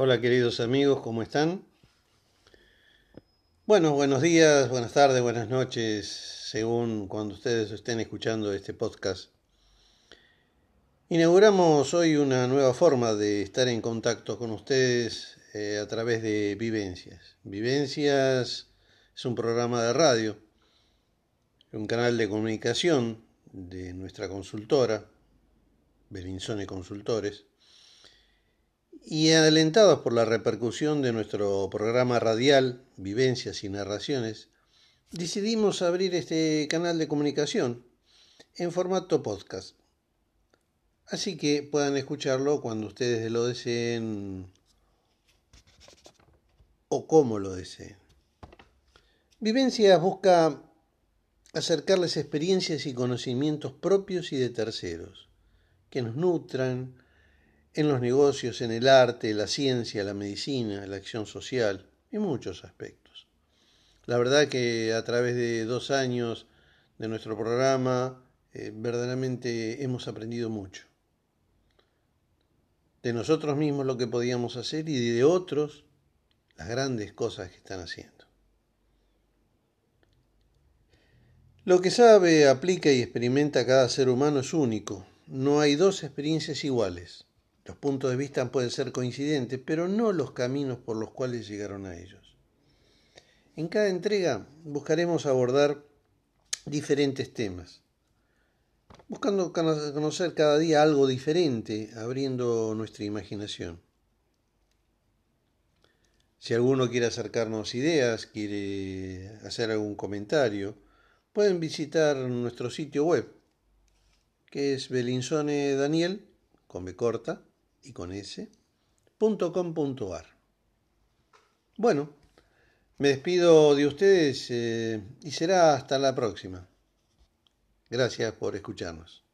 Hola queridos amigos, ¿cómo están? Bueno, buenos días, buenas tardes, buenas noches, según cuando ustedes estén escuchando este podcast. Inauguramos hoy una nueva forma de estar en contacto con ustedes eh, a través de Vivencias. Vivencias es un programa de radio, un canal de comunicación de nuestra consultora, Belinsone Consultores, y alentados por la repercusión de nuestro programa radial Vivencias y Narraciones, decidimos abrir este canal de comunicación en formato podcast. Así que puedan escucharlo cuando ustedes lo deseen o como lo deseen. Vivencias busca acercarles experiencias y conocimientos propios y de terceros, que nos nutran, en los negocios, en el arte, la ciencia, la medicina, la acción social y muchos aspectos. La verdad que a través de dos años de nuestro programa eh, verdaderamente hemos aprendido mucho. De nosotros mismos lo que podíamos hacer y de otros las grandes cosas que están haciendo. Lo que sabe, aplica y experimenta cada ser humano es único. No hay dos experiencias iguales. Los puntos de vista pueden ser coincidentes, pero no los caminos por los cuales llegaron a ellos. En cada entrega buscaremos abordar diferentes temas, buscando conocer cada día algo diferente, abriendo nuestra imaginación. Si alguno quiere acercarnos ideas, quiere hacer algún comentario, pueden visitar nuestro sitio web, que es Belinsone Daniel, con B y con s.com.ar. Bueno, me despido de ustedes eh, y será hasta la próxima. Gracias por escucharnos.